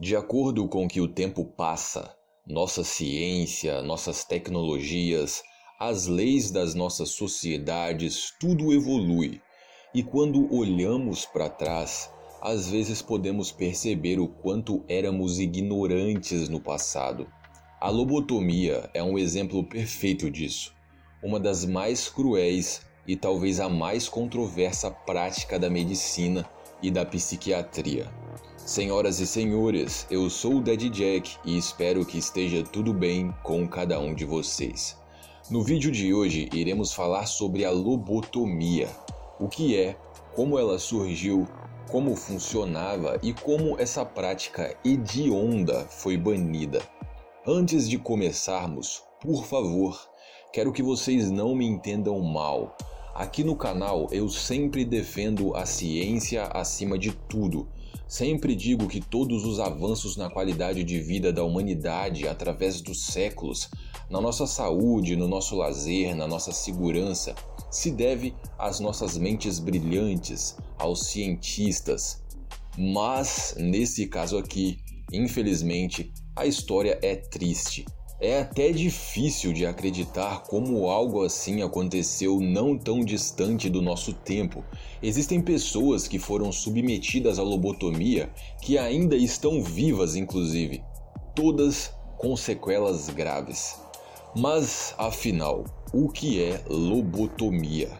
De acordo com que o tempo passa, nossa ciência, nossas tecnologias, as leis das nossas sociedades, tudo evolui. E quando olhamos para trás, às vezes podemos perceber o quanto éramos ignorantes no passado. A lobotomia é um exemplo perfeito disso, uma das mais cruéis e talvez a mais controversa prática da medicina e da psiquiatria. Senhoras e senhores, eu sou o Dead Jack e espero que esteja tudo bem com cada um de vocês. No vídeo de hoje iremos falar sobre a lobotomia, o que é, como ela surgiu, como funcionava e como essa prática hedionda foi banida. Antes de começarmos, por favor, quero que vocês não me entendam mal. Aqui no canal eu sempre defendo a ciência acima de tudo Sempre digo que todos os avanços na qualidade de vida da humanidade através dos séculos, na nossa saúde, no nosso lazer, na nossa segurança, se deve às nossas mentes brilhantes, aos cientistas. Mas, nesse caso aqui, infelizmente, a história é triste. É até difícil de acreditar como algo assim aconteceu não tão distante do nosso tempo. Existem pessoas que foram submetidas à lobotomia que ainda estão vivas, inclusive, todas com sequelas graves. Mas, afinal, o que é lobotomia?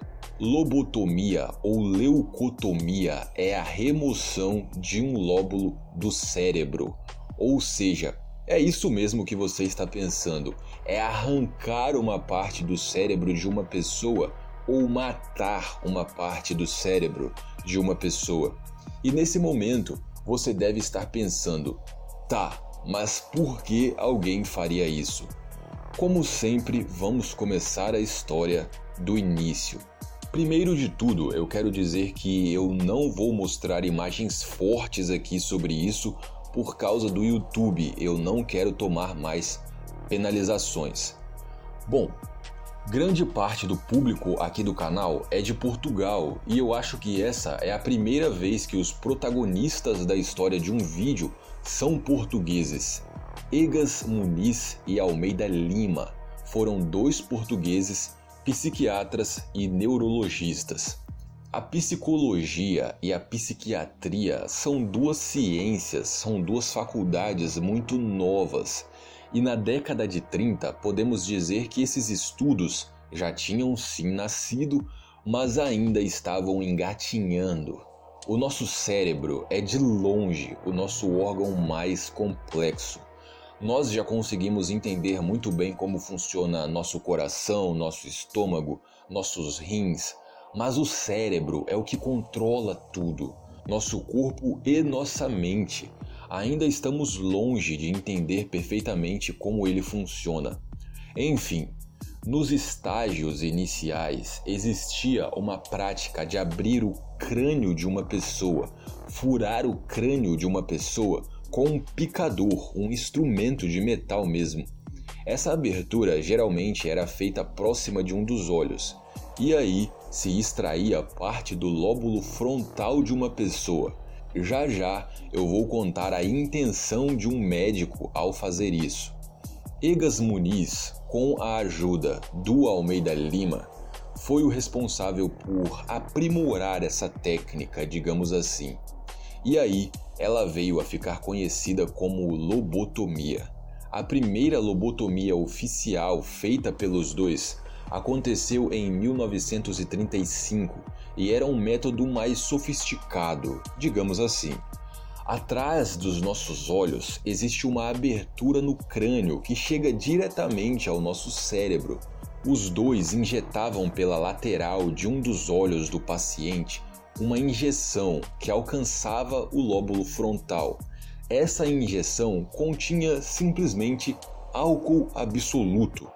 Lobotomia ou leucotomia é a remoção de um lóbulo do cérebro, ou seja, é isso mesmo que você está pensando. É arrancar uma parte do cérebro de uma pessoa ou matar uma parte do cérebro de uma pessoa. E nesse momento, você deve estar pensando: tá, mas por que alguém faria isso? Como sempre, vamos começar a história do início. Primeiro de tudo, eu quero dizer que eu não vou mostrar imagens fortes aqui sobre isso, por causa do YouTube, eu não quero tomar mais penalizações. Bom, grande parte do público aqui do canal é de Portugal e eu acho que essa é a primeira vez que os protagonistas da história de um vídeo são portugueses. Egas Muniz e Almeida Lima foram dois portugueses psiquiatras e neurologistas. A psicologia e a psiquiatria são duas ciências, são duas faculdades muito novas. E na década de 30, podemos dizer que esses estudos já tinham sim nascido, mas ainda estavam engatinhando. O nosso cérebro é de longe o nosso órgão mais complexo. Nós já conseguimos entender muito bem como funciona nosso coração, nosso estômago, nossos rins, mas o cérebro é o que controla tudo, nosso corpo e nossa mente. Ainda estamos longe de entender perfeitamente como ele funciona. Enfim, nos estágios iniciais existia uma prática de abrir o crânio de uma pessoa, furar o crânio de uma pessoa com um picador, um instrumento de metal mesmo. Essa abertura geralmente era feita próxima de um dos olhos, e aí se extraía parte do lóbulo frontal de uma pessoa. Já já eu vou contar a intenção de um médico ao fazer isso. Egas Muniz, com a ajuda do Almeida Lima, foi o responsável por aprimorar essa técnica, digamos assim. E aí ela veio a ficar conhecida como lobotomia. A primeira lobotomia oficial feita pelos dois aconteceu em 1935 e era um método mais sofisticado, digamos assim. Atrás dos nossos olhos existe uma abertura no crânio que chega diretamente ao nosso cérebro. Os dois injetavam pela lateral de um dos olhos do paciente uma injeção que alcançava o lóbulo frontal. Essa injeção continha simplesmente álcool absoluto,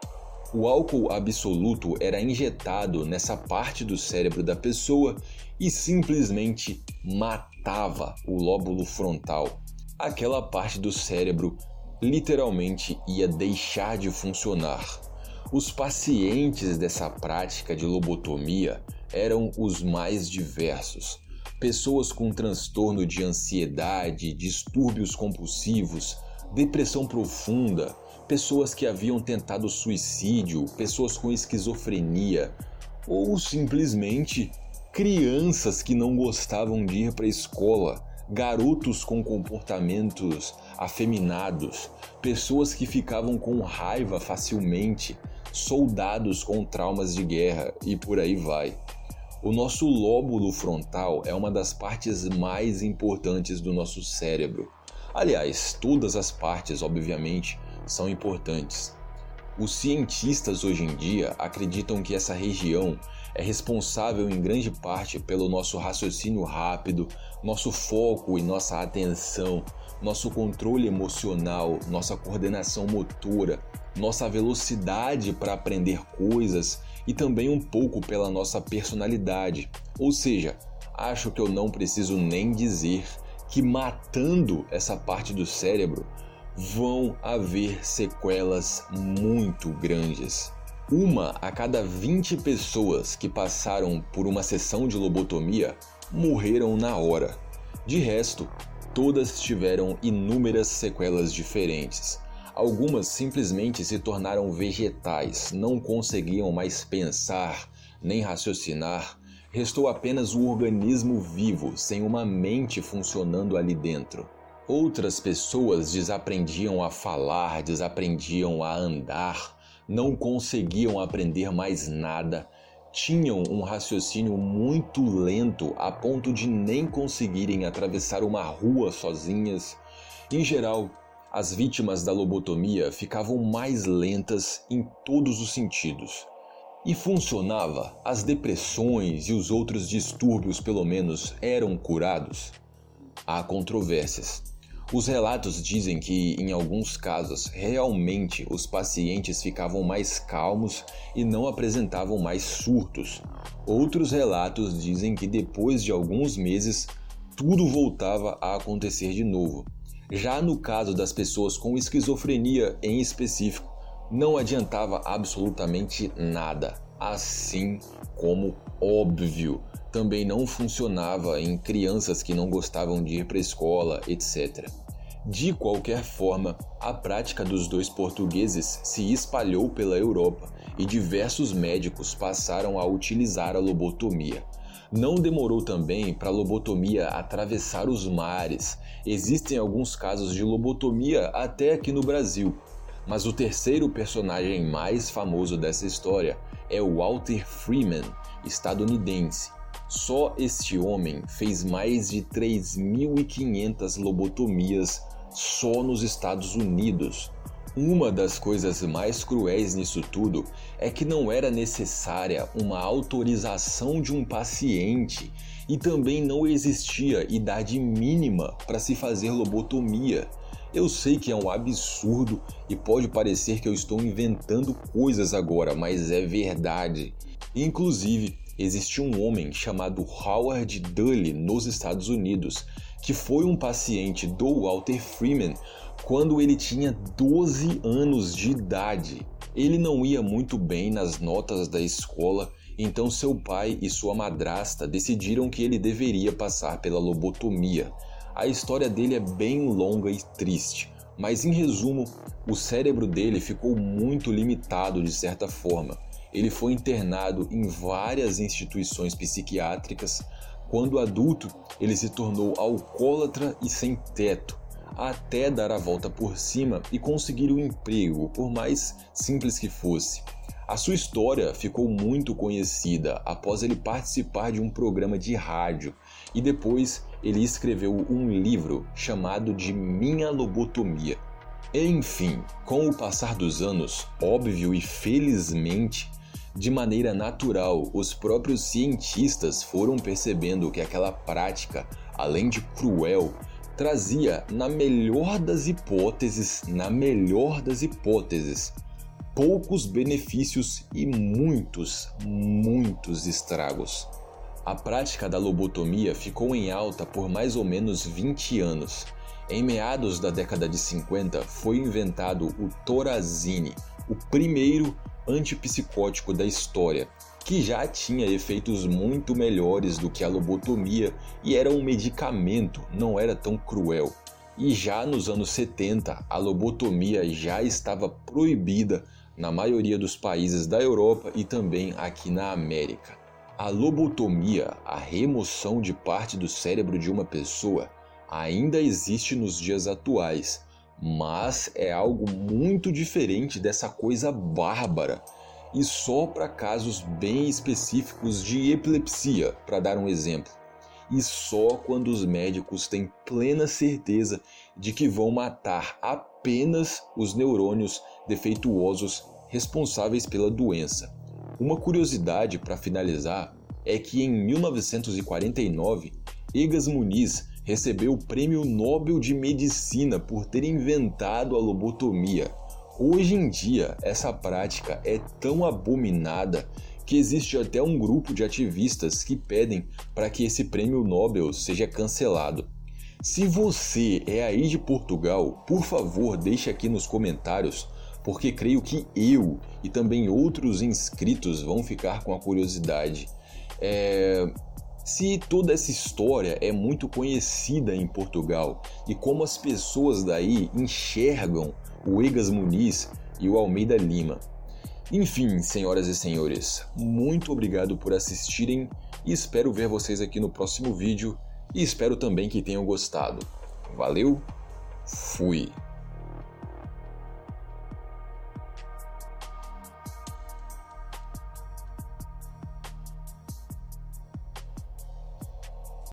o álcool absoluto era injetado nessa parte do cérebro da pessoa e simplesmente matava o lóbulo frontal. Aquela parte do cérebro literalmente ia deixar de funcionar. Os pacientes dessa prática de lobotomia eram os mais diversos. pessoas com transtorno de ansiedade, distúrbios compulsivos, depressão profunda, pessoas que haviam tentado suicídio, pessoas com esquizofrenia ou simplesmente crianças que não gostavam de ir para a escola, garotos com comportamentos afeminados, pessoas que ficavam com raiva facilmente, soldados com traumas de guerra e por aí vai. O nosso lóbulo frontal é uma das partes mais importantes do nosso cérebro. Aliás, todas as partes, obviamente, são importantes. Os cientistas hoje em dia acreditam que essa região é responsável em grande parte pelo nosso raciocínio rápido, nosso foco e nossa atenção, nosso controle emocional, nossa coordenação motora, nossa velocidade para aprender coisas e também um pouco pela nossa personalidade. Ou seja, acho que eu não preciso nem dizer que matando essa parte do cérebro vão haver sequelas muito grandes. Uma a cada 20 pessoas que passaram por uma sessão de lobotomia morreram na hora. De resto, todas tiveram inúmeras sequelas diferentes. Algumas simplesmente se tornaram vegetais, não conseguiam mais pensar nem raciocinar. Restou apenas o organismo vivo, sem uma mente funcionando ali dentro. Outras pessoas desaprendiam a falar, desaprendiam a andar, não conseguiam aprender mais nada, tinham um raciocínio muito lento a ponto de nem conseguirem atravessar uma rua sozinhas. Em geral, as vítimas da lobotomia ficavam mais lentas em todos os sentidos. E funcionava? As depressões e os outros distúrbios, pelo menos, eram curados? Há controvérsias. Os relatos dizem que, em alguns casos, realmente os pacientes ficavam mais calmos e não apresentavam mais surtos. Outros relatos dizem que depois de alguns meses tudo voltava a acontecer de novo. Já no caso das pessoas com esquizofrenia em específico, não adiantava absolutamente nada, assim como óbvio, também não funcionava em crianças que não gostavam de ir para a escola, etc. De qualquer forma, a prática dos dois portugueses se espalhou pela Europa e diversos médicos passaram a utilizar a lobotomia. Não demorou também para a lobotomia atravessar os mares. Existem alguns casos de lobotomia até aqui no Brasil. Mas o terceiro personagem mais famoso dessa história é o Walter Freeman, estadunidense. Só este homem fez mais de 3.500 lobotomias só nos Estados Unidos. Uma das coisas mais cruéis nisso tudo é que não era necessária uma autorização de um paciente e também não existia idade mínima para se fazer lobotomia. Eu sei que é um absurdo e pode parecer que eu estou inventando coisas agora, mas é verdade. Inclusive, existe um homem chamado Howard Dully nos Estados Unidos que foi um paciente do Walter Freeman quando ele tinha 12 anos de idade. Ele não ia muito bem nas notas da escola, então seu pai e sua madrasta decidiram que ele deveria passar pela lobotomia. A história dele é bem longa e triste, mas em resumo, o cérebro dele ficou muito limitado de certa forma. Ele foi internado em várias instituições psiquiátricas. Quando adulto, ele se tornou alcoólatra e sem teto até dar a volta por cima e conseguir um emprego, por mais simples que fosse. A sua história ficou muito conhecida após ele participar de um programa de rádio e depois ele escreveu um livro chamado de Minha Lobotomia. Enfim, com o passar dos anos, óbvio e felizmente, de maneira natural, os próprios cientistas foram percebendo que aquela prática, além de cruel, trazia, na melhor das hipóteses, na melhor das hipóteses, poucos benefícios e muitos, muitos estragos. A prática da lobotomia ficou em alta por mais ou menos 20 anos. Em meados da década de 50 foi inventado o Torazine, o primeiro antipsicótico da história. que já tinha efeitos muito melhores do que a lobotomia e era um medicamento, não era tão cruel. E já nos anos 70, a lobotomia já estava proibida na maioria dos países da Europa e também aqui na América. A lobotomia, a remoção de parte do cérebro de uma pessoa, ainda existe nos dias atuais, mas é algo muito diferente dessa coisa bárbara e só para casos bem específicos de epilepsia, para dar um exemplo e só quando os médicos têm plena certeza de que vão matar apenas os neurônios defeituosos responsáveis pela doença. Uma curiosidade para finalizar é que em 1949, Egas Muniz recebeu o Prêmio Nobel de Medicina por ter inventado a lobotomia. Hoje em dia, essa prática é tão abominada que existe até um grupo de ativistas que pedem para que esse prêmio Nobel seja cancelado. Se você é aí de Portugal, por favor, deixe aqui nos comentários, porque creio que eu e também outros inscritos vão ficar com a curiosidade. É... Se toda essa história é muito conhecida em Portugal e como as pessoas daí enxergam o Egas Muniz e o Almeida Lima. Enfim, senhoras e senhores, muito obrigado por assistirem e espero ver vocês aqui no próximo vídeo e espero também que tenham gostado. Valeu, fui!